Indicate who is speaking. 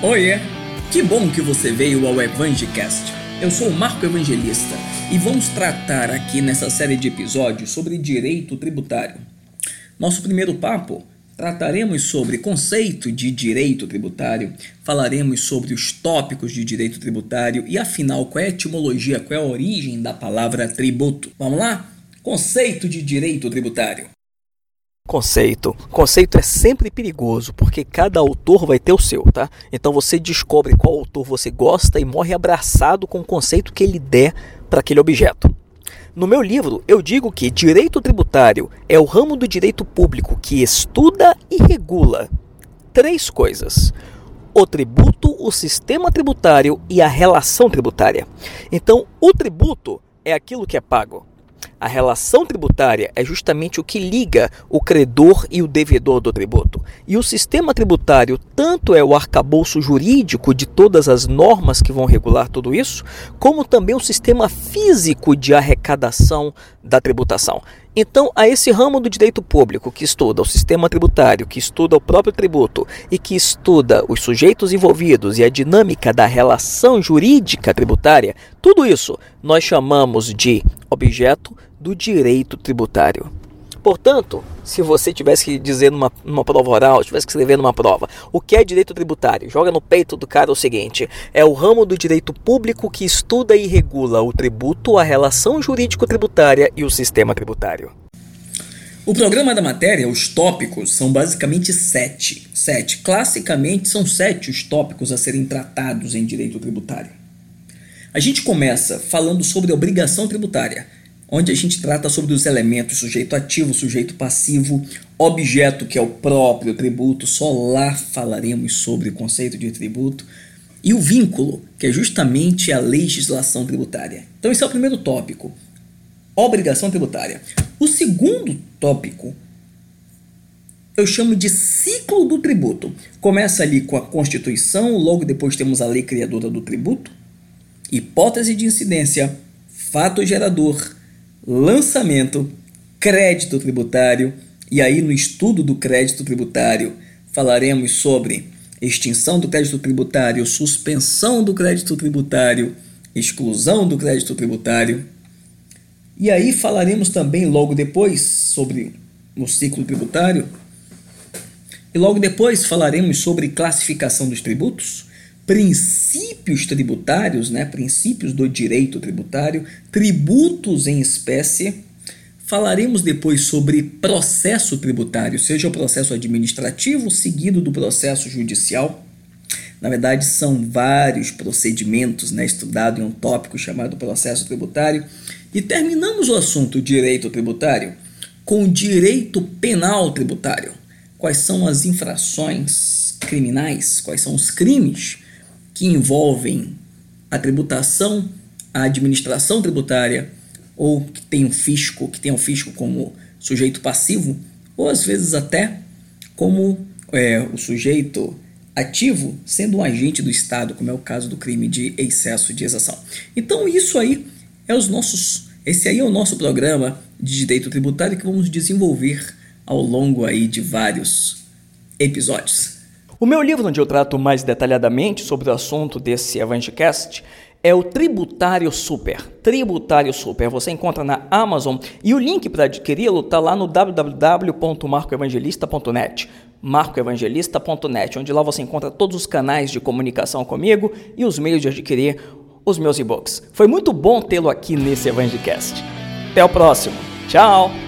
Speaker 1: Oiê! Que bom que você veio ao Evangelcast. Eu sou o Marco Evangelista e vamos tratar aqui nessa série de episódios sobre direito tributário. Nosso primeiro papo trataremos sobre conceito de direito tributário, falaremos sobre os tópicos de direito tributário e afinal qual é a etimologia, qual é a origem da palavra tributo. Vamos lá? Conceito de direito tributário.
Speaker 2: Conceito. Conceito é sempre perigoso, porque cada autor vai ter o seu, tá? Então você descobre qual autor você gosta e morre abraçado com o conceito que ele der para aquele objeto. No meu livro, eu digo que direito tributário é o ramo do direito público que estuda e regula três coisas: o tributo, o sistema tributário e a relação tributária. Então, o tributo é aquilo que é pago. A relação tributária é justamente o que liga o credor e o devedor do tributo. E o sistema tributário tanto é o arcabouço jurídico de todas as normas que vão regular tudo isso, como também o sistema físico de arrecadação da tributação. Então, a esse ramo do direito público que estuda o sistema tributário, que estuda o próprio tributo e que estuda os sujeitos envolvidos e a dinâmica da relação jurídica tributária, tudo isso nós chamamos de objeto do direito tributário. Portanto, se você tivesse que dizer numa, numa prova oral, tivesse que escrever numa prova, o que é direito tributário? Joga no peito do cara o seguinte: é o ramo do direito público que estuda e regula o tributo, a relação jurídico-tributária e o sistema tributário.
Speaker 1: O programa da matéria, os tópicos, são basicamente sete. Sete. Classicamente, são sete os tópicos a serem tratados em direito tributário. A gente começa falando sobre a obrigação tributária onde a gente trata sobre os elementos sujeito ativo, sujeito passivo, objeto, que é o próprio tributo, só lá falaremos sobre o conceito de tributo, e o vínculo, que é justamente a legislação tributária. Então, esse é o primeiro tópico, obrigação tributária. O segundo tópico eu chamo de ciclo do tributo. Começa ali com a Constituição, logo depois temos a lei criadora do tributo, hipótese de incidência, fato gerador, lançamento, crédito tributário, e aí no estudo do crédito tributário falaremos sobre extinção do crédito tributário, suspensão do crédito tributário, exclusão do crédito tributário. E aí falaremos também logo depois sobre o ciclo tributário. E logo depois falaremos sobre classificação dos tributos, princípios tributários, né, princípios do direito tributário, tributos em espécie. Falaremos depois sobre processo tributário, seja o processo administrativo seguido do processo judicial. Na verdade, são vários procedimentos né, estudados em um tópico chamado processo tributário. E terminamos o assunto direito tributário com direito penal tributário. Quais são as infrações criminais? Quais são os crimes que envolvem a tributação, a administração tributária, ou que tem um fisco, que tem um fisco como sujeito passivo, ou às vezes até como é, o sujeito ativo sendo um agente do Estado, como é o caso do crime de excesso de exação. Então isso aí é os nossos, esse aí é o nosso programa de direito tributário que vamos desenvolver ao longo aí de vários episódios.
Speaker 2: O meu livro, onde eu trato mais detalhadamente sobre o assunto desse Evangelcast, é o Tributário Super. Tributário Super. Você encontra na Amazon e o link para adquiri-lo está lá no www.marcoevangelista.net. marcoevangelista.net, onde lá você encontra todos os canais de comunicação comigo e os meios de adquirir os meus e-books. Foi muito bom tê-lo aqui nesse Evangelcast. Até o próximo. Tchau!